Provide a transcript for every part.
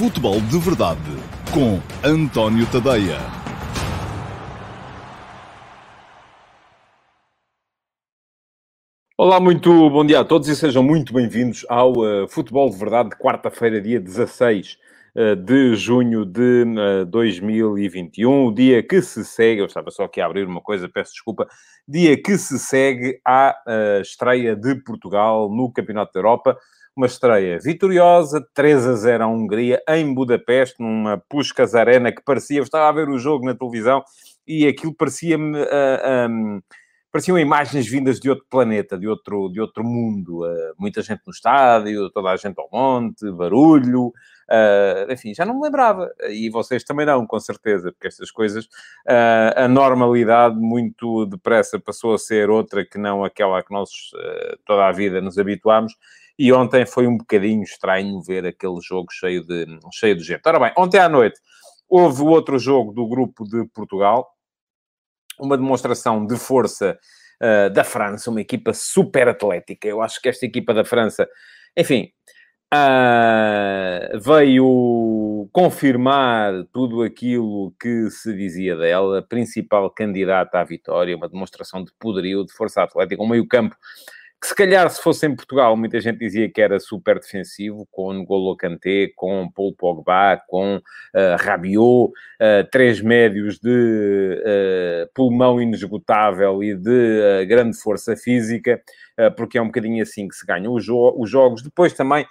Futebol de Verdade com António Tadeia. Olá, muito bom dia a todos e sejam muito bem-vindos ao uh, Futebol de Verdade de quarta-feira, dia 16 uh, de junho de uh, 2021, o dia que se segue, eu estava só aqui a abrir uma coisa, peço desculpa, dia que se segue à uh, estreia de Portugal no Campeonato da Europa, uma estreia vitoriosa, 3 a 0 à Hungria, em Budapeste, numa Puskas Arena que parecia, eu estava a ver o jogo na televisão e aquilo parecia-me... Uh, um, pareciam imagens vindas de outro planeta, de outro, de outro mundo. Uh, muita gente no estádio, toda a gente ao monte, barulho, uh, enfim, já não me lembrava. E vocês também não, com certeza, porque estas coisas, uh, a normalidade muito depressa passou a ser outra que não aquela a que nós toda a vida nos habituámos. E ontem foi um bocadinho estranho ver aquele jogo cheio de, cheio de gente. Ora bem, ontem à noite houve outro jogo do grupo de Portugal, uma demonstração de força uh, da França, uma equipa super atlética. Eu acho que esta equipa da França, enfim, uh, veio confirmar tudo aquilo que se dizia dela, principal candidata à vitória, uma demonstração de poderio, de força atlética, um meio-campo que se calhar se fosse em Portugal, muita gente dizia que era super defensivo, com N'Golo Kanté, com Paul Pogba, com uh, Rabiot, uh, três médios de uh, pulmão inesgotável e de grande força física, porque é um bocadinho assim que se ganham jo os jogos. Depois também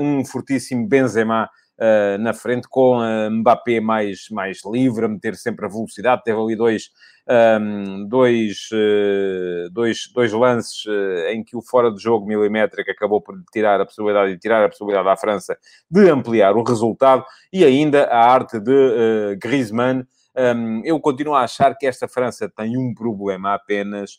um fortíssimo Benzema, Uh, na frente, com a Mbappé mais, mais livre, a meter sempre a velocidade. Teve ali dois, um, dois, uh, dois, dois lances uh, em que o fora de jogo milimétrico acabou por tirar a possibilidade de tirar a possibilidade à França de ampliar o resultado e ainda a arte de Griezmann. Um, eu continuo a achar que esta França tem um problema apenas,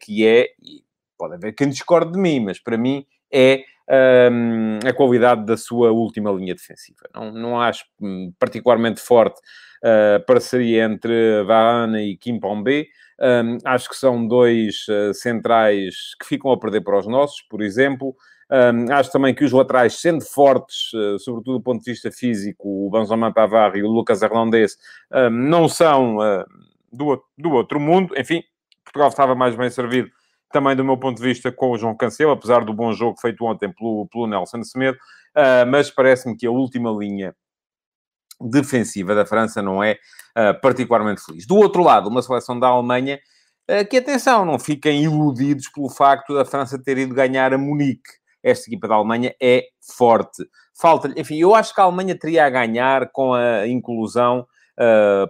que é, e pode haver quem discorde de mim, mas para mim é a qualidade da sua última linha defensiva. Não, não acho hum, particularmente forte a parceria entre Varane e Kimpembe. Um, acho que são dois uh, centrais que ficam a perder para os nossos, por exemplo. Um, acho também que os laterais, sendo fortes, uh, sobretudo do ponto de vista físico, o Benjamin Pavard e o Lucas Hernandez, um, não são uh, do, do outro mundo. Enfim, Portugal estava mais bem servido também do meu ponto de vista com o João Cancelo, apesar do bom jogo feito ontem pelo, pelo Nelson Semedo, uh, mas parece-me que a última linha defensiva da França não é uh, particularmente feliz. Do outro lado, uma seleção da Alemanha, uh, que atenção, não fiquem iludidos pelo facto da França ter ido ganhar a Munique. Esta equipa da Alemanha é forte. Falta enfim, eu acho que a Alemanha teria a ganhar com a inclusão,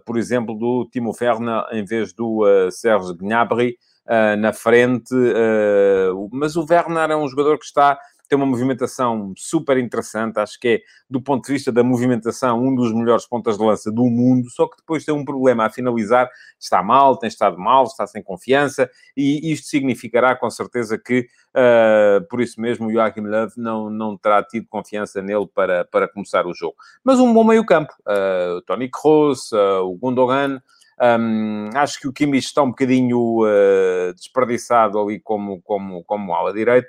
por exemplo, do Timo Werner em vez do Serge Gnabry, uh, na frente, uh, mas o Werner é um jogador que está tem uma movimentação super interessante, acho que é, do ponto de vista da movimentação, um dos melhores pontas de lança do mundo, só que depois tem um problema a finalizar, está mal, tem estado mal, está sem confiança, e isto significará com certeza que, uh, por isso mesmo, o Joachim Löw não, não terá tido confiança nele para, para começar o jogo. Mas um bom meio campo, uh, o Tony Kroos, uh, o Gundogan, um, acho que o Kimmich está um bocadinho uh, desperdiçado ali como, como, como ala direito,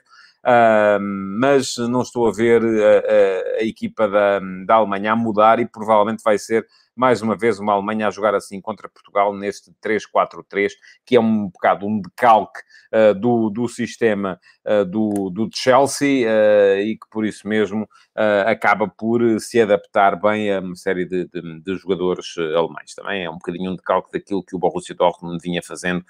mas não estou a ver a, a, a, equipa da, da Alemanha a mudar e provavelmente vai ser mais uma vez uma Alemanha a jogar assim contra Portugal neste 3-4-3, que é um bocado um decalque uh, do, do sistema uh, do, do Chelsea uh, e que por isso mesmo acaba por se adaptar bem a uma série de, de, de, jogadores alemães. Também é um bocadinho um decalque daquilo que o Borussia Dortmund vinha fazendo.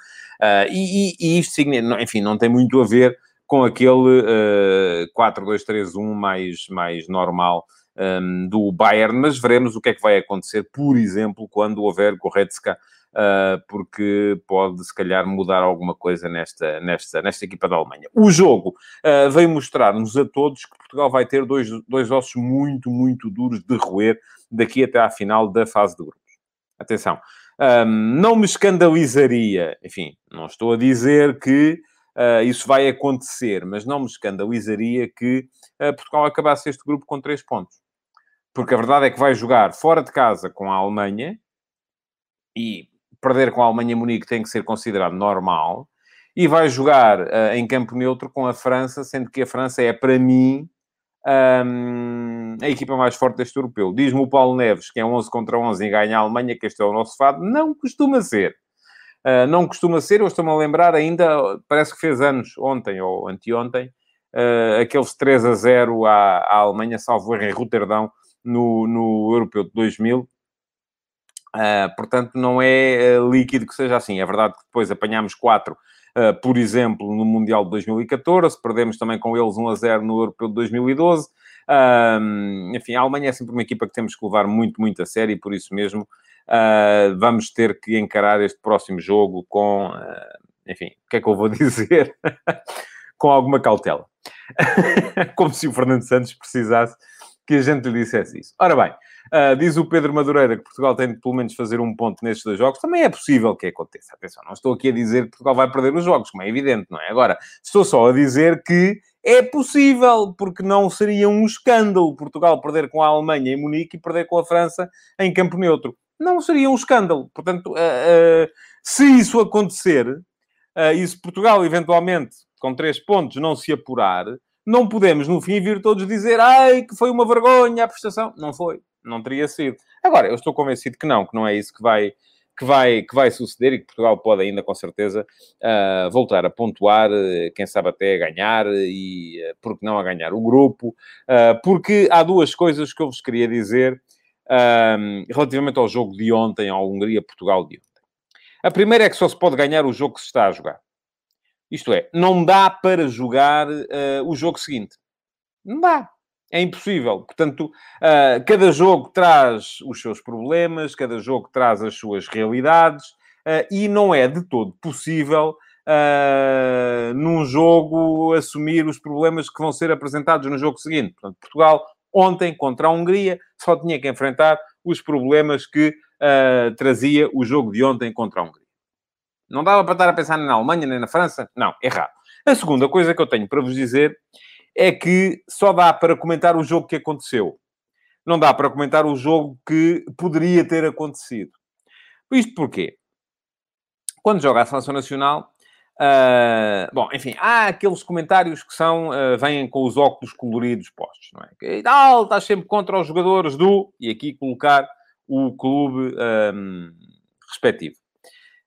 E, e, e, isto, enfim, não tem muito a ver com aquele 4-2-3-1 mais, mais normal um, do Bayern, mas veremos o que é que vai acontecer, por exemplo, quando houver Goretzka, uh, porque pode, se calhar, mudar alguma coisa nesta, nesta, nesta equipa da Alemanha. O jogo uh, veio mostrar-nos a todos que Portugal vai ter dois, dois ossos muito, muito duros de roer daqui até à final da fase de grupos. Atenção, um, não me escandalizaria, enfim, não estou a dizer que uh, isso vai acontecer, mas não me escandalizaria que uh, Portugal acabasse este grupo com três pontos porque a verdade é que vai jogar fora de casa com a Alemanha e perder com a Alemanha Munique tem que ser considerado normal e vai jogar uh, em campo neutro com a França, sendo que a França é para mim um, a equipa mais forte deste europeu. Diz-me o Paulo Neves que é 11 contra 11 e ganha a Alemanha, que este é o nosso fado. Não costuma ser. Uh, não costuma ser, eu estou-me a lembrar ainda, parece que fez anos ontem ou anteontem, uh, aqueles 3 a 0 à, à Alemanha, salvo em Roterdão, no, no Europeu de 2000. Uh, portanto, não é líquido que seja assim. É verdade que depois apanhámos 4 Uh, por exemplo, no Mundial de 2014, perdemos também com eles 1 a 0 no Europeu de 2012. Uh, enfim, a Alemanha é sempre uma equipa que temos que levar muito, muito a sério e por isso mesmo uh, vamos ter que encarar este próximo jogo com, enfim, o que é que eu vou dizer? com alguma cautela. Como se o Fernando Santos precisasse que a gente lhe dissesse isso. Ora bem, Uh, diz o Pedro Madureira que Portugal tem de pelo menos fazer um ponto nestes dois jogos. Também é possível que aconteça. Atenção, não estou aqui a dizer que Portugal vai perder os jogos, como é evidente, não é? Agora, estou só a dizer que é possível, porque não seria um escândalo Portugal perder com a Alemanha em Munique e perder com a França em campo neutro. Não seria um escândalo. Portanto, uh, uh, se isso acontecer, e se Portugal eventualmente com três pontos não se apurar, não podemos no fim vir todos dizer ai que foi uma vergonha a prestação. Não foi não teria sido. Agora, eu estou convencido que não, que não é isso que vai, que vai, que vai suceder e que Portugal pode ainda, com certeza, voltar a pontuar, quem sabe até a ganhar e, uh, por que não, a ganhar o grupo. Porque há duas coisas que eu vos queria dizer relativamente ao jogo de ontem, ao Hungria-Portugal de ontem. A primeira é que só se pode ganhar o jogo que se está a jogar. Isto é, não dá para jogar o jogo seguinte. Não dá. É impossível. Portanto, uh, cada jogo traz os seus problemas, cada jogo traz as suas realidades uh, e não é de todo possível uh, num jogo assumir os problemas que vão ser apresentados no jogo seguinte. Portanto, Portugal, ontem, contra a Hungria, só tinha que enfrentar os problemas que trazia o jogo de ontem contra a Hungria. Não dava para estar a pensar nem na Alemanha, nem na França? Não, errado. A segunda coisa que eu tenho para vos dizer é que só dá para comentar o jogo que aconteceu. Não dá para comentar o jogo que poderia ter acontecido. Isto porquê? Quando joga a Seleção Nacional, Uh, bom, enfim, há aqueles comentários que são, uh, vêm com os óculos coloridos postos, não é? Que tal, estás sempre contra os jogadores do, e aqui colocar o clube um, respectivo.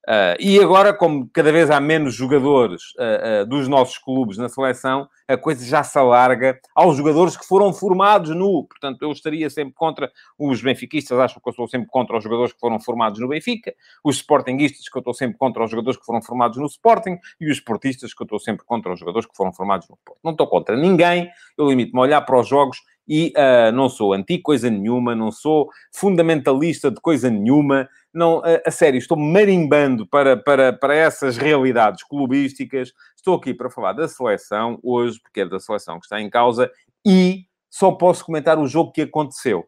Uh, e agora, como cada vez há menos jogadores uh, uh, dos nossos clubes na seleção, a coisa já se alarga aos jogadores que foram formados no. Portanto, eu estaria sempre contra os benfiquistas, acho que eu estou sempre contra os jogadores que foram formados no Benfica, os sportinguistas, que eu estou sempre contra os jogadores que foram formados no Sporting, e os sportistas, que eu estou sempre contra os jogadores que foram formados no Porto. Não estou contra ninguém, eu limito-me a olhar para os jogos e uh, não sou anti-coisa nenhuma, não sou fundamentalista de coisa nenhuma, não, a, a sério, estou marimbando para, para, para essas realidades clubísticas, estou aqui para falar da seleção hoje, porque é da seleção que está em causa, e só posso comentar o jogo que aconteceu.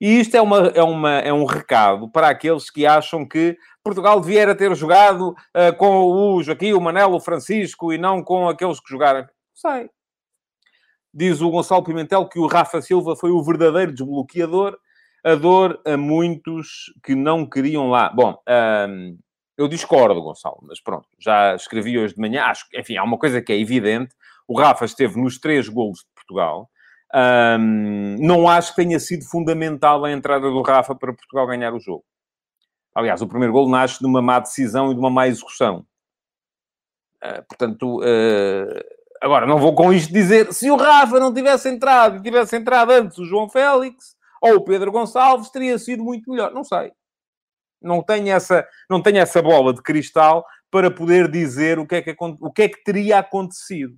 E isto é, uma, é, uma, é um recado para aqueles que acham que Portugal devia ter jogado uh, com o Joaquim, o Manelo, o Francisco e não com aqueles que jogaram. Sei, Diz o Gonçalo Pimentel que o Rafa Silva foi o verdadeiro desbloqueador, a dor a muitos que não queriam lá. Bom, eu discordo, Gonçalo, mas pronto, já escrevi hoje de manhã. Acho enfim, há uma coisa que é evidente: o Rafa esteve nos três golos de Portugal. Não acho que tenha sido fundamental a entrada do Rafa para Portugal ganhar o jogo. Aliás, o primeiro gol nasce de uma má decisão e de uma má execução. Uh, portanto, uh, Agora, não vou com isto dizer, se o Rafa não tivesse entrado e tivesse entrado antes o João Félix ou o Pedro Gonçalves, teria sido muito melhor. Não sei. Não tenho essa, não tenho essa bola de cristal para poder dizer o que, é que, o que é que teria acontecido.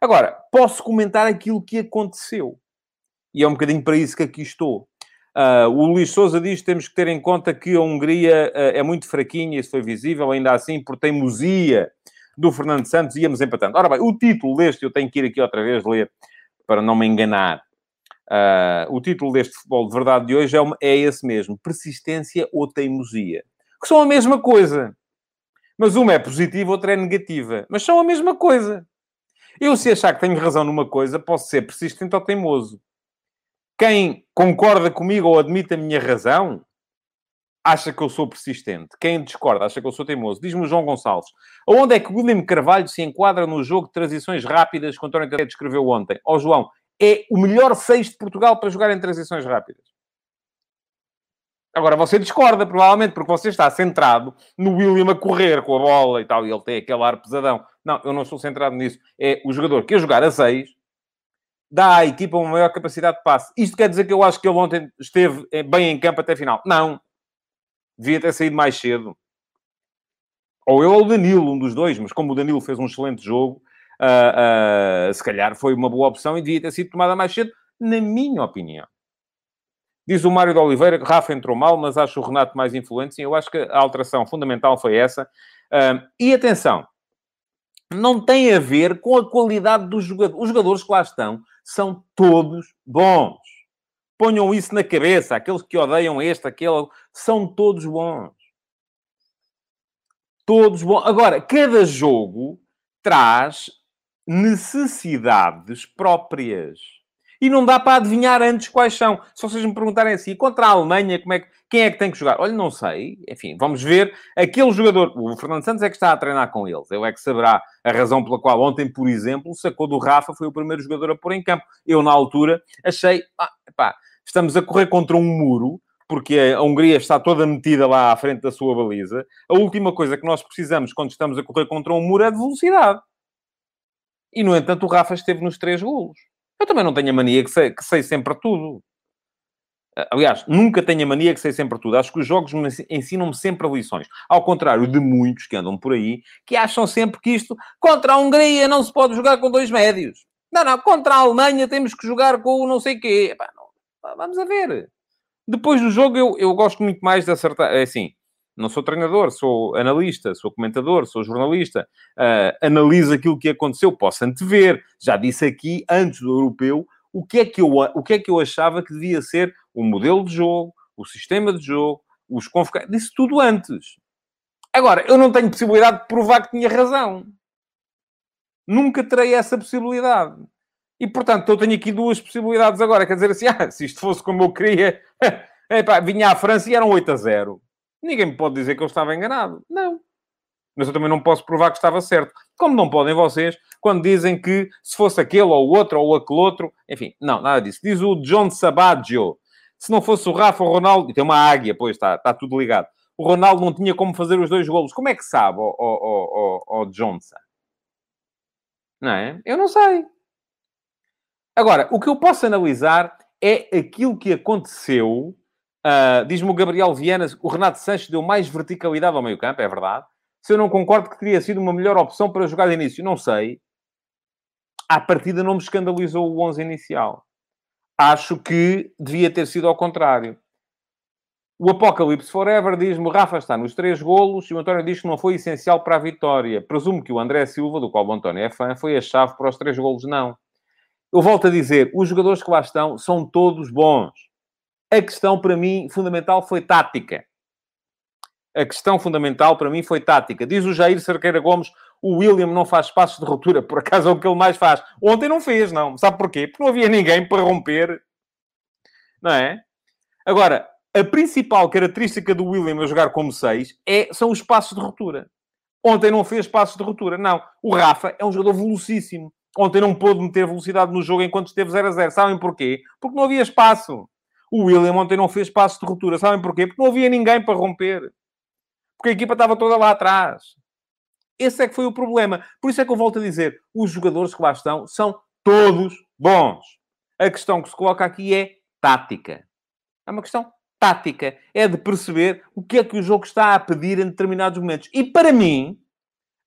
Agora, posso comentar aquilo que aconteceu. E é um bocadinho para isso que aqui estou. Uh, o Luís Souza diz que temos que ter em conta que a Hungria uh, é muito fraquinha, isso foi visível, ainda assim, por teimosia do Fernando Santos, íamos empatando. Ora bem, o título deste, eu tenho que ir aqui outra vez ler, para não me enganar. Uh, o título deste futebol de verdade de hoje é, uma, é esse mesmo: persistência ou teimosia. Que são a mesma coisa. Mas uma é positiva, outra é negativa. Mas são a mesma coisa. Eu, se achar que tenho razão numa coisa, posso ser persistente ou teimoso. Quem concorda comigo ou admite a minha razão, acha que eu sou persistente. Quem discorda acha que eu sou teimoso. Diz-me o João Gonçalves. Onde é que o William Carvalho se enquadra no jogo de transições rápidas que o António Carreiro descreveu ontem? Ó oh, João, é o melhor 6 de Portugal para jogar em transições rápidas. Agora, você discorda, provavelmente, porque você está centrado no William a correr com a bola e tal, e ele tem aquele ar pesadão. Não, eu não estou centrado nisso. É o jogador que a jogar a 6 dá à equipa uma maior capacidade de passe. Isto quer dizer que eu acho que ele ontem esteve bem em campo até final. Não. Devia ter saído mais cedo. Ou eu ou o Danilo, um dos dois, mas como o Danilo fez um excelente jogo, uh, uh, se calhar foi uma boa opção e devia ter sido tomada mais cedo, na minha opinião. Diz o Mário de Oliveira que Rafa entrou mal, mas acho o Renato mais influente. Sim, eu acho que a alteração fundamental foi essa. Uh, e atenção, não tem a ver com a qualidade dos jogadores. Os jogadores que lá estão são todos bons. Ponham isso na cabeça. Aqueles que odeiam este, aquele, são todos bons. Todos bons. Agora, cada jogo traz necessidades próprias. E não dá para adivinhar antes quais são. Se vocês me perguntarem assim, contra a Alemanha, como é que, quem é que tem que jogar? Olha, não sei. Enfim, vamos ver. Aquele jogador, o Fernando Santos é que está a treinar com eles. Ele é que saberá a razão pela qual ontem, por exemplo, sacou do Rafa, foi o primeiro jogador a pôr em campo. Eu, na altura, achei, ah, epá, estamos a correr contra um muro, porque a Hungria está toda metida lá à frente da sua baliza. A última coisa que nós precisamos quando estamos a correr contra um muro é de velocidade. E, no entanto, o Rafa esteve nos três golos. Eu também não tenho a mania que sei, que sei sempre tudo. Aliás, nunca tenho a mania que sei sempre tudo. Acho que os jogos ensinam-me sempre lições. Ao contrário de muitos que andam por aí, que acham sempre que isto, contra a Hungria, não se pode jogar com dois médios. Não, não, contra a Alemanha temos que jogar com o não sei quê. Epá, vamos a ver. Depois do jogo, eu, eu gosto muito mais de acertar. É assim, não sou treinador, sou analista, sou comentador, sou jornalista, uh, analiso aquilo que aconteceu, posso antever. Já disse aqui, antes do europeu, o que, é que eu, o que é que eu achava que devia ser o modelo de jogo, o sistema de jogo, os convocados. Disse tudo antes. Agora, eu não tenho possibilidade de provar que tinha razão. Nunca terei essa possibilidade. E, portanto, eu tenho aqui duas possibilidades agora. Quer dizer assim, ah, se isto fosse como eu queria, epá, vinha à França e eram 8 a 0. Ninguém me pode dizer que eu estava enganado. Não. Mas eu também não posso provar que estava certo. Como não podem vocês, quando dizem que se fosse aquele ou outro ou aquele outro. Enfim, não, nada disso. Diz o John Sabaggio. Se não fosse o Rafa, Ronaldo... E tem uma águia, pois está, está tudo ligado. O Ronaldo não tinha como fazer os dois golos. Como é que sabe, o, o, o, o Johnson? Não é? Eu não sei. Agora, o que eu posso analisar é aquilo que aconteceu Uh, Diz-me o Gabriel Viana, o Renato Sanches deu mais verticalidade ao meio campo, é verdade. Se eu não concordo que teria sido uma melhor opção para jogar de início, não sei. À partida não me escandalizou o 11 inicial. Acho que devia ter sido ao contrário. O Apocalipse Forever diz-me: Rafa está nos três golos e o António diz que não foi essencial para a vitória. Presumo que o André Silva, do qual o António é fã, foi a chave para os três golos. Não. Eu volto a dizer: os jogadores que lá estão são todos bons. A questão, para mim, fundamental foi tática. A questão fundamental, para mim, foi tática. Diz o Jair Cerqueira Gomes, o William não faz passos de ruptura. Por acaso é o que ele mais faz. Ontem não fez, não. Sabe porquê? Porque não havia ninguém para romper. Não é? Agora, a principal característica do William a jogar como 6 é, são os passos de ruptura. Ontem não fez passos de ruptura. Não. O Rafa é um jogador velocíssimo. Ontem não pôde meter velocidade no jogo enquanto esteve 0 a 0. Sabem porquê? Porque não havia espaço. O William ontem não fez passo de ruptura. Sabem porquê? Porque não havia ninguém para romper. Porque a equipa estava toda lá atrás. Esse é que foi o problema. Por isso é que eu volto a dizer: os jogadores que lá estão são todos bons. A questão que se coloca aqui é tática. É uma questão tática. É de perceber o que é que o jogo está a pedir em determinados momentos. E para mim,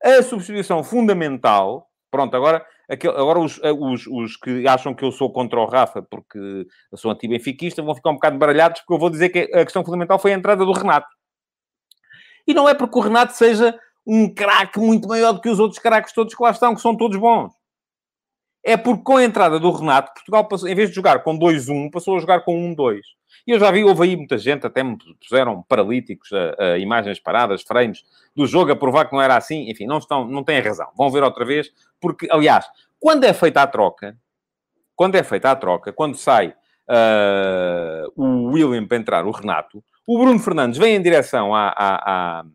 a substituição fundamental. Pronto, agora Agora, os, eh, os, os, que acham que eu sou contra o Rafa porque eu sou anti-benfiquista vão ficar um bocado baralhados porque eu vou dizer que a questão fundamental foi a entrada do Renato. E não é porque o Renato seja um craque muito maior do que os outros craques todos que lá estão, que são todos bons. É porque com a entrada do Renato, Portugal, passou, em vez de jogar com 2-1, passou a jogar com 1-2. E eu já vi, houve aí muita gente, até me puseram paralíticos, a, a imagens paradas, frames do jogo, a provar que não era assim. Enfim, não, estão, não têm razão. Vão ver outra vez, porque, aliás, quando é feita a troca, quando é feita a troca, quando sai uh, o William para entrar o Renato, o Bruno Fernandes vem em direção à, à, à,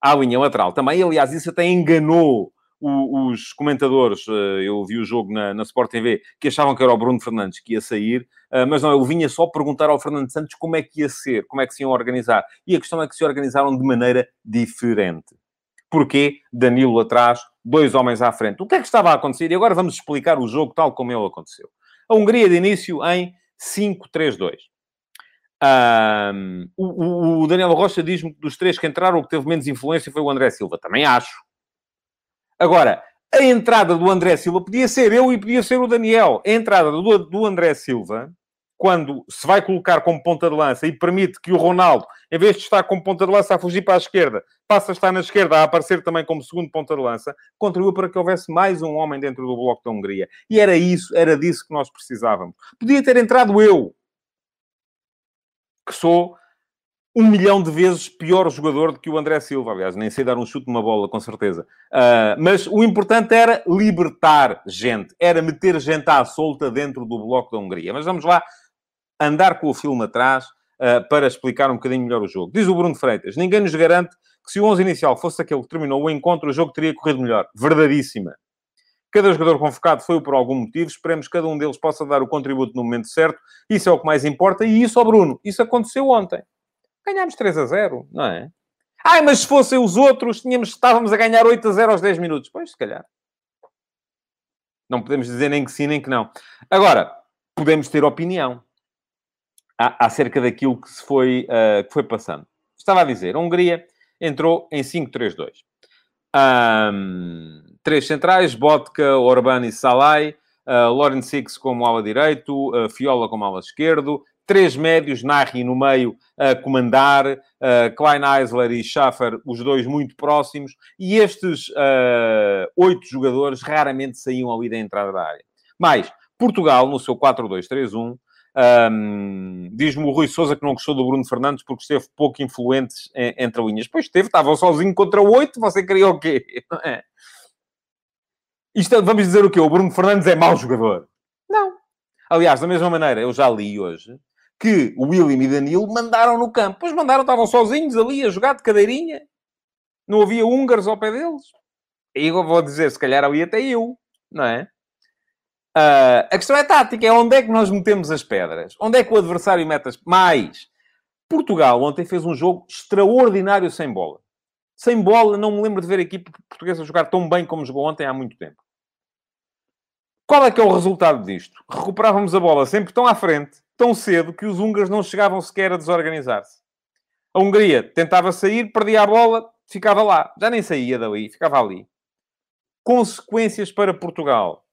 à linha lateral também. Aliás, isso até enganou o, os comentadores, uh, eu vi o jogo na, na Sport TV, que achavam que era o Bruno Fernandes que ia sair, uh, mas não, eu vinha só perguntar ao Fernando Santos como é que ia ser, como é que se iam organizar. E a questão é que se organizaram de maneira diferente. Porquê? Danilo atrás, dois homens à frente. O que é que estava a acontecer? E agora vamos explicar o jogo tal como ele aconteceu. A Hungria de início em 5-3-2. Um, o, o, Daniel Rocha diz-me que dos três que entraram, o que teve menos influência foi o André Silva. Também acho. Agora, a entrada do André Silva podia ser eu e podia ser o Daniel. A entrada do, do André Silva, quando se vai colocar como ponta de lança e permite que o Ronaldo, em vez de estar como ponta de lança a fugir para a esquerda, passa a estar na esquerda a aparecer também como segundo ponta de lança, contribuiu para que houvesse mais um homem dentro do Bloco da Hungria. E era isso, era disso que nós precisávamos. Podia ter entrado eu, que sou um milhão de vezes pior jogador do que o André Silva. Aliás, nem sei dar um chute numa bola, com certeza. Uh, mas o importante era libertar gente, era meter gente à solta dentro do bloco da Hungria. Mas vamos lá andar com o filme atrás uh, para explicar um bocadinho melhor o jogo. Diz o Bruno Freitas: ninguém nos garante que se o 11 inicial fosse aquele que terminou o encontro, o jogo teria corrido melhor. Verdadíssima. Cada jogador convocado foi por algum motivo. Esperemos que cada um deles possa dar o contributo no momento certo. Isso é o que mais importa. E isso, Bruno, isso aconteceu ontem. Ganhámos 3 a 0, não é? Ai, mas se fossem os outros, tínhamos, estávamos a ganhar 8 a 0 aos 10 minutos. Pois, se calhar. Não podemos dizer nem que sim, nem que não. Agora, podemos ter opinião acerca daquilo que se foi, uh, que foi passando. Estava a dizer, a Hungria entrou em 5-3-2. Um, três centrais, Botka, Orban e Salai, uh, Loren Six como ala direito, uh, Fiola como ala esquerdo, três médios, Narri no meio a comandar, uh, Klein Eisler e Schaffer, os dois muito próximos, e estes uh, oito jogadores raramente saíam ali da entrada da área. Mas Portugal, no seu 4-2-3-1, um, Diz-me o Rui Souza que não gostou do Bruno Fernandes porque esteve pouco influente entre linhas. Pois esteve, estava sozinho contra oito, você queria o quê? É. Isto, é, vamos dizer o quê? O Bruno Fernandes é mau jogador? Não. Aliás, da mesma maneira, eu já li hoje que o William e Danilo mandaram no campo. Pois mandaram, estavam sozinhos ali a jogar de cadeirinha. Não havia húngaros ao pé deles. E eu vou dizer, se calhar ali até eu, não é? Uh, a questão é tática, é onde é que nós metemos as pedras? Onde é que o adversário mete as... Mais! Portugal ontem fez um jogo extraordinário sem bola. Sem bola, não me lembro de ver a equipe portuguesa jogar tão bem como jogou ontem há muito tempo. Qual é que é o resultado disto? Recuperávamos a bola sempre tão à frente, tão cedo, que os húngaros não chegavam sequer a desorganizar-se. A Hungria tentava sair, perdia a bola, ficava lá. Já nem saía dali, ficava ali. Consequências para Portugal.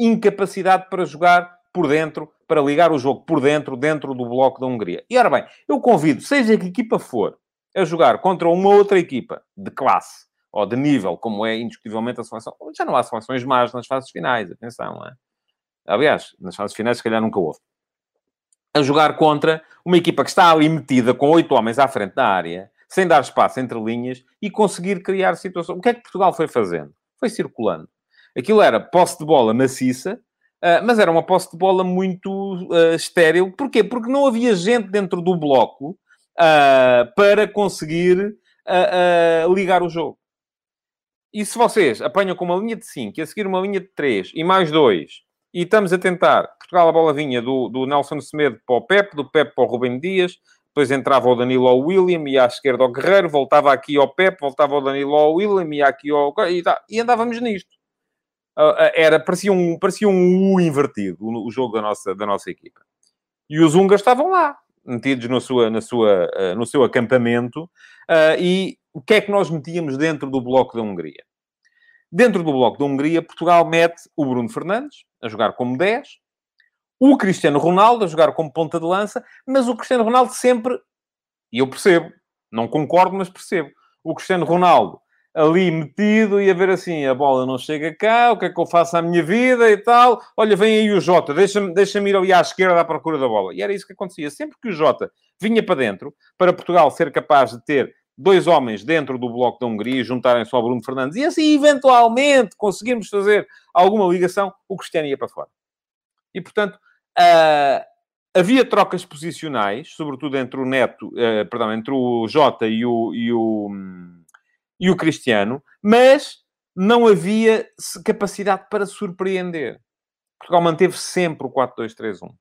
Incapacidade para jogar por dentro, para ligar o jogo por dentro, dentro do bloco da Hungria. E ora bem, eu convido, seja que equipa for, a jogar contra uma outra equipa de classe ou de nível, como é indiscutivelmente a seleção. Já não há seleções más nas fases finais, atenção, é? Aliás, nas fases finais, se calhar nunca houve a jogar contra uma equipa que está ali metida com oito homens à frente da área, sem dar espaço entre linhas e conseguir criar situações. O que é que Portugal foi fazendo? Foi circulando. Aquilo era posse de bola maciça, ah, mas era uma posse de bola muito uh, estéril. Porquê? Porque não havia gente dentro do bloco uh, para conseguir ligar o jogo. E se vocês apanham com uma linha de 5 e a seguir uma linha de 3 e mais 2 e estamos a tentar. Portugal, a bola vinha do, do Nelson Semedo para o Pep, do Pep para o Rubem Dias, depois entrava o Danilo ao William, e à esquerda ao Guerreiro, voltava aqui ao Pep, voltava o Danilo ao William, e aqui ao... E, tá, e andávamos nisto. Uh, era, parecia um, parecia um U invertido, o, jogo da nossa, da nossa equipa. E os húngaros estavam lá, metidos no, sua, na sua, uh, no seu acampamento, e o que é que nós metíamos dentro do bloco da Hungria? Dentro do bloco da Hungria, Portugal mete o Bruno Fernandes, a jogar como 10, o Cristiano Ronaldo a jogar como ponta de lança, mas o Cristiano Ronaldo sempre, e eu percebo, não concordo, mas percebo, o Cristiano Ronaldo ali metido e a ver assim, a bola não chega cá, o que é que eu faço à minha vida e tal. Olha, vem aí o Jota, deixa-me deixa ir ali à esquerda à procura da bola. E era isso que acontecia. Sempre que o Jota vinha para dentro, para Portugal ser capaz de ter dois homens dentro do bloco da Hungria juntarem-se ao Bruno Fernandes e assim, eventualmente, conseguirmos fazer alguma ligação, o Cristiano ia para fora. E, portanto, uh, havia trocas posicionais, sobretudo entre o Neto, uh, perdão, entre o Jota e o, e o, e o Cristiano, mas não havia capacidade para surpreender. Portugal manteve sempre o 4-2-3-1. O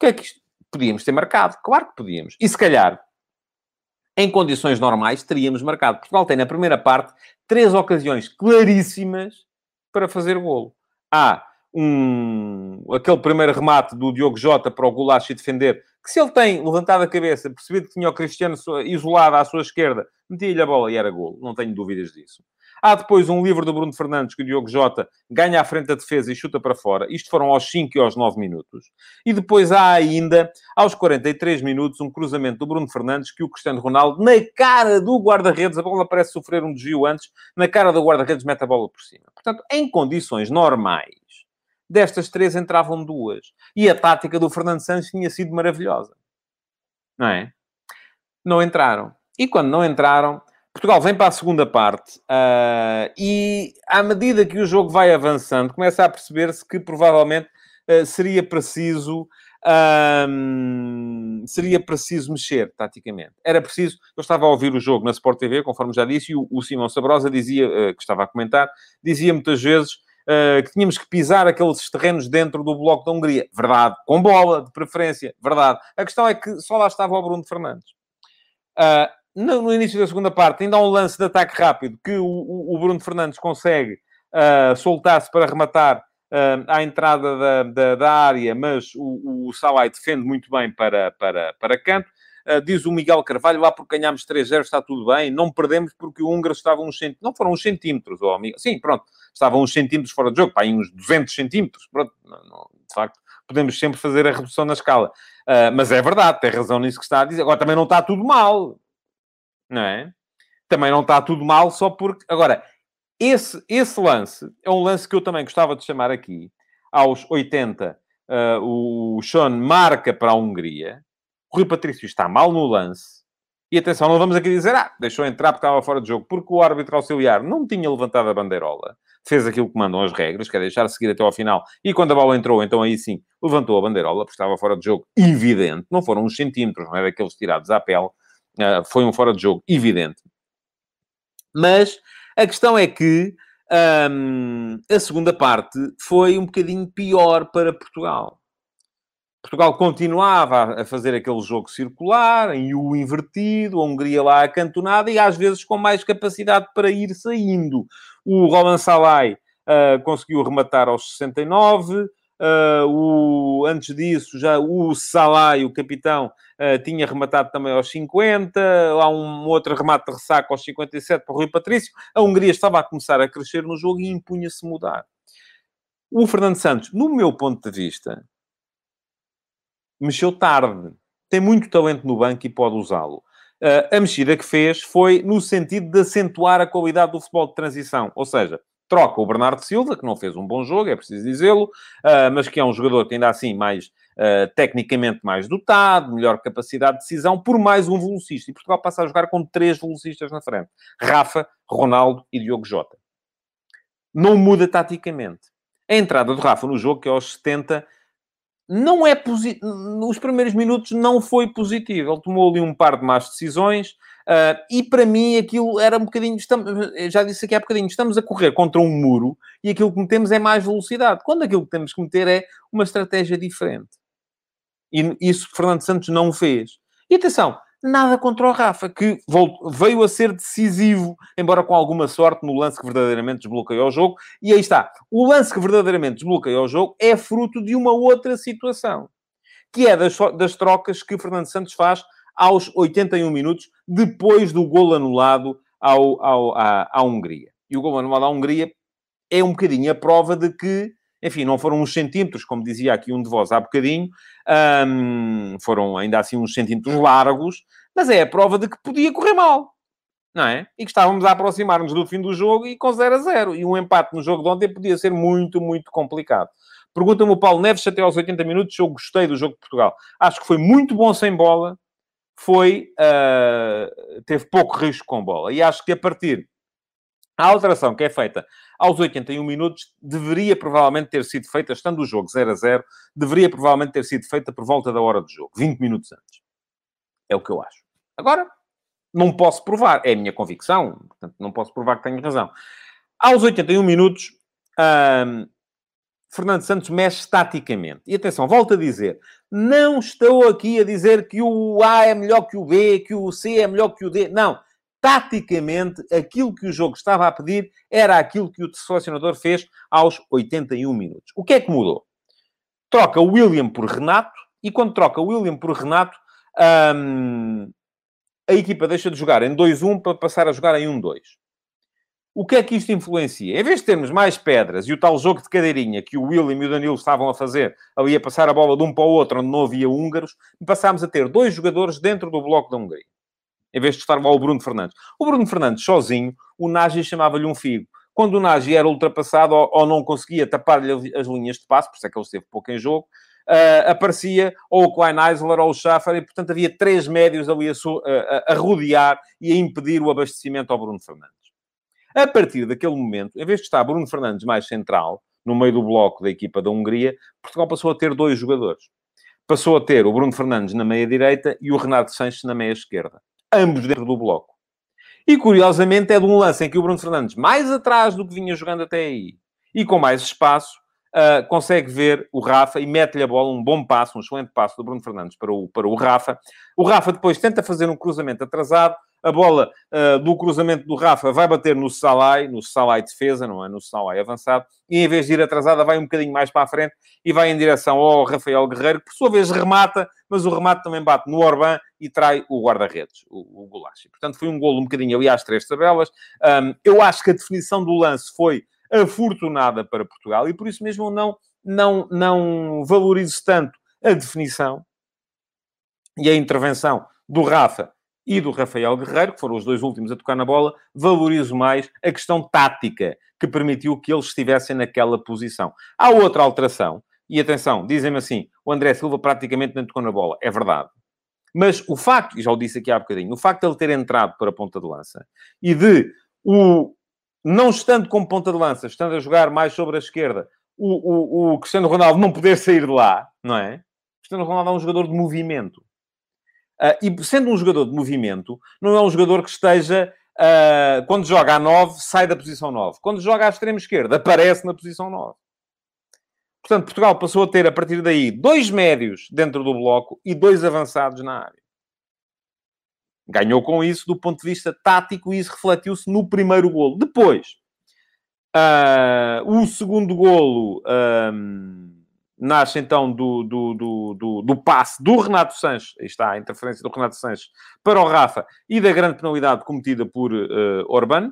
que é que isto? Podíamos ter marcado? Claro que podíamos. E se calhar, em condições normais, teríamos marcado. Portugal tem, na primeira parte, três ocasiões claríssimas para fazer golo. Há um, aquele primeiro remate do Diogo Jota para o Gulacho defender, que se ele tem levantado a cabeça, percebido que tinha o Cristiano isolado à sua esquerda, metia-lhe a bola e era golo. Não tenho dúvidas disso. Há depois um livro do Bruno Fernandes que o Diogo Jota ganha à frente da defesa e chuta para fora. Isto foram aos 5 e aos 9 minutos. E depois há ainda, aos 43 minutos, um cruzamento do Bruno Fernandes que o Cristiano Ronaldo, na cara do guarda-redes, a bola parece sofrer um desvio antes, na cara do guarda-redes mete a bola por cima. Portanto, em condições normais, destas três entravam duas. E a tática do Fernando Santos tinha sido maravilhosa. Não é? Não entraram. E quando não entraram, Portugal vem para a segunda parte uh, e, à medida que o jogo vai avançando, começa a perceber-se que provavelmente uh, seria preciso. Seria preciso mexer taticamente. Era preciso. Eu estava a ouvir o jogo na Sport TV, conforme já disse, e o, o Simão Sabrosa dizia, uh, que estava a comentar, dizia muitas vezes uh, que tínhamos que pisar aqueles terrenos dentro do bloco da Hungria. Verdade. Com bola, de preferência. Verdade. A questão é que só lá estava o Bruno Fernandes. Uh, no, no, início da segunda parte, ainda há um lance de ataque rápido que o, o, Bruno Fernandes consegue uh, soltar-se para rematar uh, à entrada da, da, da, área, mas o, o Salai defende muito bem para, para, para canto. Uh, diz o Miguel Carvalho, lá porque ganhámos 3-0 está tudo bem, não perdemos porque o húngaro estava uns centímetros, não foram uns centímetros, oh, amigo. sim, pronto, estavam uns centímetros fora de jogo, pá, uns 200 centímetros, pronto, não, não, de facto, podemos sempre fazer a redução na escala. Uh, mas é verdade, tem razão nisso que está a dizer. Agora também não está tudo mal não é? Também não está tudo mal só porque. Agora, esse, esse lance é um lance que eu também gostava de chamar aqui. Aos 80, uh, eh, o Sean marca para a Hungria. O Rui Patrício está mal no lance. E atenção, não vamos aqui dizer, ah, deixou entrar porque estava fora de jogo, porque o árbitro auxiliar não tinha levantado a bandeirola, fez aquilo que mandam as regras, que é deixar seguir até ao final, e quando a bola entrou, então aí sim, levantou a bandeirola, porque estava fora de jogo, evidente, não foram uns centímetros, não é daqueles tirados à pele, Uh, foi um fora de jogo evidente. Mas a questão é que um, a segunda parte foi um bocadinho pior para Portugal. Portugal continuava a fazer aquele jogo circular, em U invertido, a Hungria lá acantonada e às vezes com mais capacidade para ir saindo. O Roland Salai uh, conseguiu rematar aos 69, Uh, o, antes disso, já o Salai, o capitão, uh, tinha rematado também aos 50. Há um outro remate de ressaca aos 57 para o Rui Patrício. A Hungria estava a começar a crescer no jogo e impunha-se mudar. O Fernando Santos, no meu ponto de vista, mexeu tarde. Tem muito talento no banco e pode usá-lo. Uh, a mexida que fez foi no sentido de acentuar a qualidade do futebol de transição. Ou seja, troca o Bernardo Silva, que não fez um bom jogo, é preciso dizê-lo, uh, mas que é um jogador que ainda assim mais uh, tecnicamente mais dotado, melhor capacidade de decisão, por mais um velocista. E Portugal passa a jogar com três velocistas na frente. Rafa, Ronaldo e Diogo Jota. Não muda taticamente. A entrada do Rafa no jogo, que é aos 70, não é positivo. Nos primeiros minutos não foi positivo. Ele tomou ali um par de más decisões, Uh, e para mim aquilo era um bocadinho. Estamos, já disse aqui há bocadinho, estamos a correr contra um muro e aquilo que metemos é mais velocidade. Quando aquilo que temos que meter é uma estratégia diferente. E isso Fernando Santos não fez. E atenção, nada contra o Rafa, que veio a ser decisivo, embora com alguma sorte, no lance que verdadeiramente desbloqueou o jogo. E aí está. O lance que verdadeiramente desbloqueou o jogo é fruto de uma outra situação, que é das, das trocas que Fernando Santos faz aos 81 minutos, depois do gol anulado ao, ao, à, à Hungria. E o gol anulado à Hungria é um bocadinho a prova de que, enfim, não foram uns centímetros, como dizia aqui um de vós há bocadinho, foram ainda assim uns centímetros largos, mas é a prova de que podia correr mal. Não é? E que estávamos a aproximar-nos do fim do jogo e com 0 a 0. E um empate no jogo de ontem podia ser muito, muito complicado. Pergunta-me o Paulo Neves, até aos 80 minutos, eu gostei do jogo de Portugal. Acho que foi muito bom sem bola, foi, uh, teve pouco risco com bola. E acho que a partir a alteração que é feita aos 81 minutos deveria provavelmente ter sido feita, estando o jogo 0 a 0, deveria provavelmente ter sido feita por volta da hora do jogo, 20 minutos antes. É o que eu acho. Agora, não posso provar, é a minha convicção, portanto, não posso provar que tenho razão. Aos 81 minutos, um, Fernando Santos mexe taticamente. E atenção, volto a dizer, não estou aqui a dizer que o A é melhor que o B, que o C é melhor que o D. Não. Taticamente, aquilo que o jogo estava a pedir era aquilo que o selecionador fez aos 81 minutos. O que é que mudou? Troca William por Renato, e quando troca William por Renato, hum, a equipa deixa de jogar em 2-1 para passar a jogar em 1-2. O que é que isto influencia? Em vez de termos mais pedras e o tal jogo de cadeirinha que o William e o Danilo estavam a fazer, ali a passar a bola de um para o outro, onde não havia húngaros, passámos a ter dois jogadores dentro do bloco da Hungria. Em vez de estar lá o Bruno Fernandes. O Bruno Fernandes, sozinho, o Nagy chamava-lhe um figo. Quando o Nagy era ultrapassado ou, ou não conseguia tapar-lhe as linhas de passo, por isso é que ele esteve pouco em jogo, uh, aparecia ou o Klein Eisler ou o Schaffer, e portanto havia três médios ali a, a, a rodear e a impedir o abastecimento ao Bruno Fernandes. A partir daquele momento, em vez de estar Bruno Fernandes mais central, no meio do bloco da equipa da Hungria, Portugal passou a ter dois jogadores. Passou a ter o Bruno Fernandes na meia-direita e o Renato Sanches na meia-esquerda. Ambos dentro do bloco. E, curiosamente, é de um lance em que o Bruno Fernandes, mais atrás do que vinha jogando até aí, e com mais espaço, uh, consegue ver o Rafa e mete-lhe a bola, um bom passo, um excelente passo do Bruno Fernandes para o, para o Rafa. O Rafa depois tenta fazer um cruzamento atrasado, a bola uh, do cruzamento do Rafa vai bater no Salai, no Salai defesa, não é? No Salai avançado, e em vez de ir atrasada, vai um bocadinho mais para a frente e vai em direção ao Rafael Guerreiro, que por sua vez remata, mas o remate também bate no Orban e trai o guarda-redes, o, o. Portanto, foi um golo um bocadinho ali às três tabelas. Um, eu acho que a definição do lance foi afortunada para Portugal e por isso mesmo não, não, não valorizo tanto a definição e a intervenção do Rafa e do Rafael Guerreiro, que foram os dois últimos a tocar na bola, valorizo mais a questão tática que permitiu que eles estivessem naquela posição. Há outra alteração, e atenção, dizem-me assim, o André Silva praticamente não tocou na bola. É verdade. Mas o facto, e já o disse aqui há bocadinho, o facto de ele ter entrado para a ponta de lança e de o, não estando como ponta de lança, estando a jogar mais sobre a esquerda, o, o, o Cristiano Ronaldo não poder sair de lá, não é? O Cristiano Ronaldo é um jogador de movimento. Uh, e sendo um jogador de movimento, não é um jogador que esteja, uh, quando joga a 9, sai da posição 9. Quando joga à extrema esquerda, aparece na posição 9. Portanto, Portugal passou a ter, a partir daí, dois médios dentro do bloco e dois avançados na área. Ganhou com isso do ponto de vista tático e isso refletiu-se no primeiro golo. Depois, uh, o segundo golo nasce então do, do, do, do, do passe do Renato Sanches, aí está a interferência do Renato Sanches, para o Rafa e da grande penalidade cometida por uh, Orban,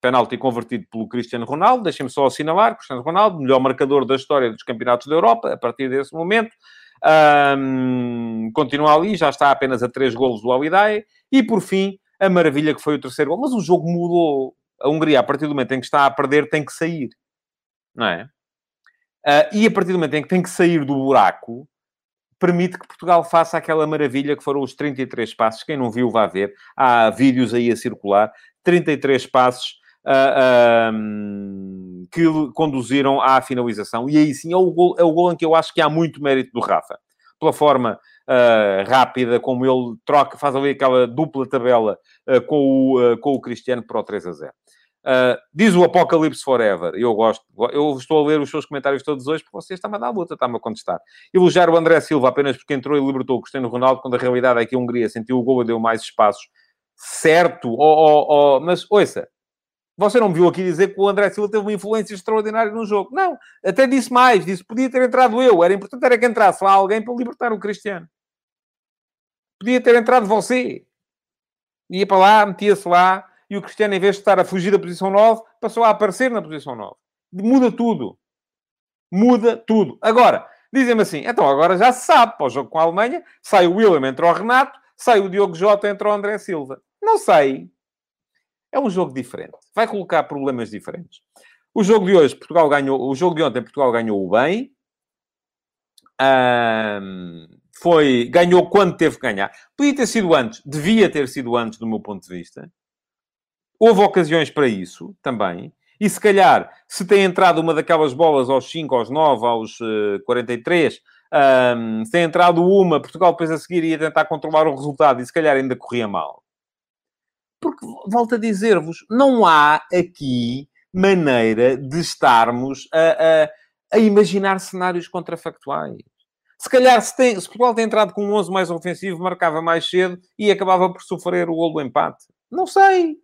penalti convertido pelo Cristiano Ronaldo. Deixem-me só assinalar, Cristiano Ronaldo, melhor marcador da história dos campeonatos da Europa, a partir desse momento. Um, continua ali, já está apenas a três golos do Alidae. E, por fim, a maravilha que foi o terceiro gol. Mas o jogo mudou. A Hungria, a partir do momento em que está a perder, tem que sair. Não é? Uh, e a partir do momento em que tem que sair do buraco, permite que Portugal faça aquela maravilha que foram os 33 passos. Quem não viu, vá ver. Há vídeos aí a circular. 33 passos uh, que conduziram à finalização. E aí sim é o, gol, é o gol em que eu acho que há muito mérito do Rafa. Pela forma uh, rápida como ele troca, faz ali aquela dupla tabela uh, com, o, com o Cristiano para o 3 a 0. Diz o Apocalipse Forever, eu gosto, eu estou a ler os seus comentários todos hoje porque você está-me a dar luta, está-me a contestar. Elogiar o André Silva apenas porque entrou e libertou o Cristiano Ronaldo, quando a realidade é que a Hungria sentiu o gol e deu mais espaços. Certo, oh, oh, oh, mas ouça, você não me viu aqui dizer que o André Silva teve uma influência extraordinária no jogo. Não, até disse mais, disse podia ter entrado eu, era importante era que entrasse lá alguém para libertar o Cristiano. Podia ter entrado você. Ia para lá, metia-se lá, e o Cristiano, em vez de estar a fugir da posição 9, passou a aparecer na posição 9. Muda tudo. Muda tudo. Agora, dizem-me assim, então agora já se sabe, para o jogo com a Alemanha, sai o William, entra o Renato, sai o Diogo Jota, entra o André Silva. Não sei. É um jogo diferente. Vai colocar problemas diferentes. O jogo de hoje, Portugal ganhou... O jogo de ontem, Portugal ganhou bem. Um, foi... Ganhou quando teve que ganhar. Podia ter sido antes. Devia ter sido antes, do meu ponto de vista. Houve ocasiões para isso, também. E se calhar, se tem entrado uma daquelas bolas aos 5, aos 9, aos uh, 43, um, se tem entrado uma, Portugal depois a seguir ia tentar controlar o resultado e se calhar ainda corria mal. Porque, volto a dizer-vos, não há aqui maneira de estarmos a, a, a imaginar cenários contrafactuais. Se calhar, se, tem, se Portugal tem entrado com um 11 mais ofensivo, marcava mais cedo e acabava por sofrer o gol do empate. Não sei.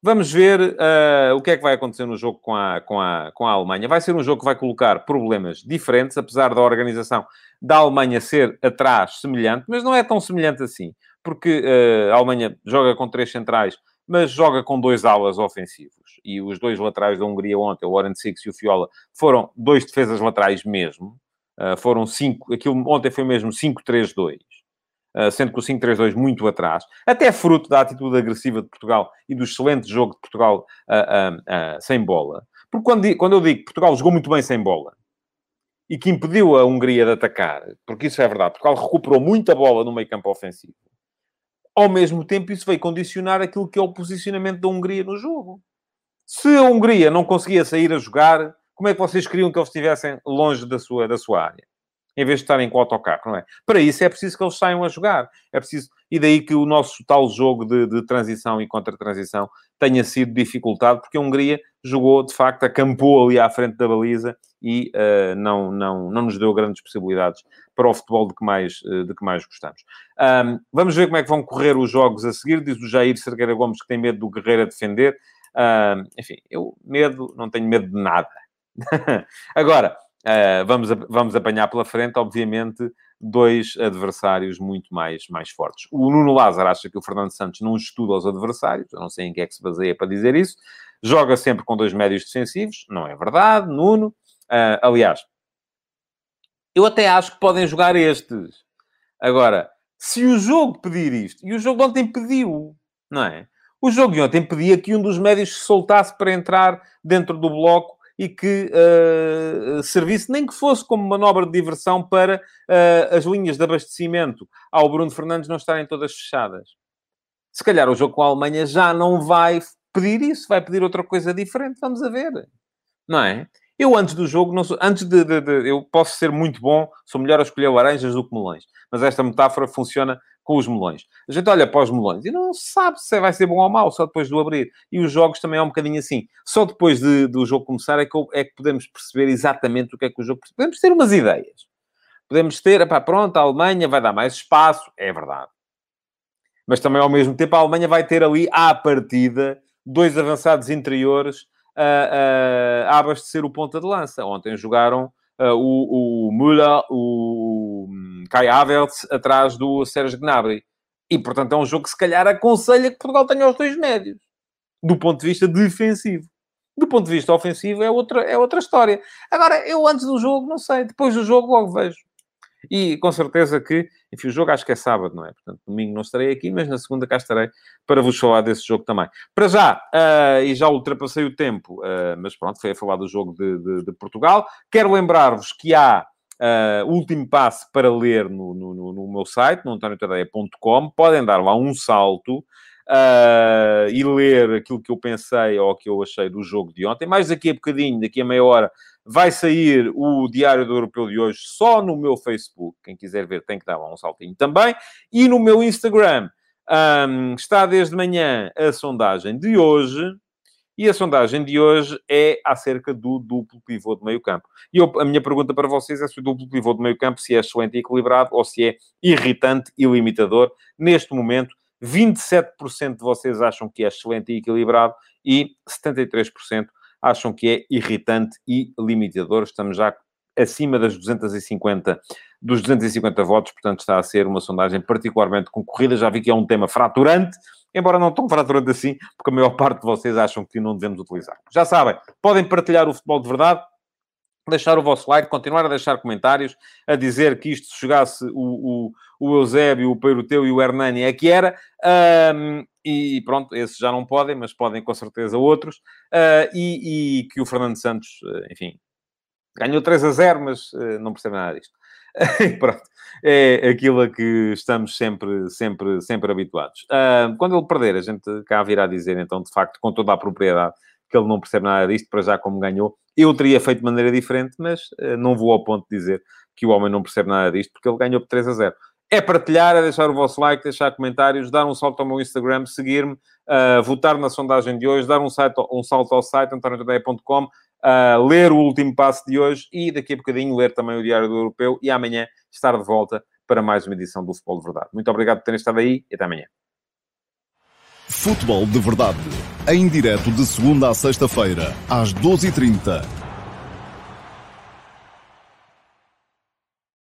Vamos ver uh, o que é que vai acontecer no jogo com a, com, a, com a Alemanha. Vai ser um jogo que vai colocar problemas diferentes, apesar da organização da Alemanha ser atrás semelhante, mas não é tão semelhante assim, porque uh, a Alemanha joga com três centrais, mas joga com dois alas ofensivos. E os dois laterais da Hungria ontem, o Warren Six e o Fiola, foram dois defesas laterais mesmo. Uh, foram cinco, aquilo ontem foi mesmo 5-3-2. Ah, sendo que o 5-3-2 muito atrás, até fruto da atitude agressiva de Portugal e do excelente jogo de Portugal uh, uh, sem bola. Porque quando, quando eu digo que Portugal jogou muito bem sem bola e que impediu a Hungria de atacar, porque isso é verdade, Portugal recuperou muita bola no meio campo ofensivo. Ao mesmo tempo, isso veio condicionar aquilo que é o posicionamento da Hungria no jogo. Se a Hungria não conseguia sair a jogar, como é que vocês queriam que eles estivessem longe da sua, da sua área? Em vez de estarem com o autocarro, não é? Para isso é preciso que eles saiam a jogar. É preciso... E daí que o nosso tal jogo de, de transição e contra-transição tenha sido dificultado, porque a Hungria jogou, de facto, acampou ali à frente da baliza e uh, não, não, não nos deu grandes possibilidades para o futebol de que mais, uh, de que mais gostamos. Um, vamos ver como é que vão correr os jogos a seguir. Diz o Jair Sergueira Gomes que tem medo do Guerreiro a defender. Um, enfim, eu medo, não tenho medo de nada. Agora, Uh, vamos, vamos apanhar pela frente, obviamente, dois adversários muito mais, mais fortes. O Nuno Lázaro acha que o Fernando Santos não estuda os adversários, eu não sei em que é que se baseia para dizer isso. Joga sempre com dois médios defensivos, não é verdade, Nuno. Uh, aliás, eu até acho que podem jogar estes. Agora, se o jogo pedir isto, e o jogo ontem pediu, não é? O jogo de ontem pedia que um dos médios se soltasse para entrar dentro do bloco e que uh, servisse, nem que fosse como manobra de diversão para uh, as linhas de abastecimento ao Bruno Fernandes não estarem todas fechadas. Se calhar o jogo com a Alemanha já não vai pedir isso, vai pedir outra coisa diferente, vamos a ver. Não é? Eu, antes do jogo, não sou, antes de, de, de, Eu posso ser muito bom, sou melhor a escolher laranjas do que melões. Mas esta metáfora funciona com os melões. A gente olha para os melões e não sabe se vai ser bom ou mau, só depois do abrir. E os jogos também é um bocadinho assim. Só depois de, do jogo começar é que, é que podemos perceber exatamente o que é que o jogo... Podemos ter umas ideias. Podemos ter, epá, pronto, a Alemanha vai dar mais espaço, é verdade. Mas também, ao mesmo tempo, a Alemanha vai ter ali, à partida, dois avançados interiores a, a, a abastecer o ponta de lança. Ontem jogaram uh, o, o Müller, o hum, Kai Havertz atrás do Sérgio Gnabry. E, portanto, é um jogo que se calhar aconselha que Portugal tenha os dois médios. Do ponto de vista defensivo. Do ponto de vista ofensivo é outra, é outra história. Agora, eu antes do jogo, não sei. Depois do jogo logo vejo. E com certeza que, enfim, o jogo acho que é sábado, não é? Portanto, domingo não estarei aqui, mas na segunda cá estarei para vos falar desse jogo também. Para já, uh, e já ultrapassei o tempo, uh, mas pronto, foi a falar do jogo de, de, de Portugal. Quero lembrar-vos que há uh, último passo para ler no, no, no meu site, no antoniotadeia.com. Podem dar lá um salto. Uh, e ler aquilo que eu pensei ou que eu achei do jogo de ontem. Mais daqui a bocadinho, daqui a meia hora, Vai sair o Diário do Europeu de hoje só no meu Facebook. Quem quiser ver tem que dar lá um saltinho também. E no meu Instagram um, está desde manhã a sondagem de hoje. E a sondagem de hoje é acerca do duplo pivô de meio campo. E eu, a minha pergunta para vocês é se o duplo pivô de meio campo se é excelente e equilibrado ou se é irritante e limitador. Neste momento, 27% de vocês acham que é excelente e equilibrado e 73% acham que é irritante e limitador. Estamos já acima das 250, dos 250 votos, portanto está a ser uma sondagem particularmente concorrida. Já vi que é um tema fraturante, embora não tão fraturante assim, porque a maior parte de vocês acham que não devemos utilizar. Já sabem, podem partilhar o futebol de verdade, deixar o vosso like, continuar a deixar comentários, a dizer que isto se jogasse o, o, o Eusébio, o Peiroteu e o Hernani é que era. Um, e pronto, esses já não podem, mas podem com certeza outros. Uh, e, e, que o Fernando Santos, uh, enfim, ganhou 3 a 0, mas uh, não percebe nada disto. pronto, é aquilo a que estamos sempre, sempre, sempre habituados. quando ele perder, a gente cá virá dizer, então, de facto, com toda a propriedade, que ele não percebe nada disto, para já como ganhou. Eu teria feito de maneira diferente, mas não vou ao ponto de dizer que o homem não percebe nada disto, porque ele ganhou por 3 a 0. é partilhar, é deixar o vosso like, deixar comentários, dar um salto ao meu Instagram, seguir-me, uh, votar na sondagem de hoje, dar um, site, um salto ao site antoniotadeia.com, uh, ler o último passo de hoje e daqui a bocadinho ler também o Diário do Europeu e amanhã estar de volta para mais uma edição do Futebol de Verdade. Muito obrigado por terem estado aí e até amanhã. Futebol de Verdade, em direto de segunda a sexta-feira, às 12h30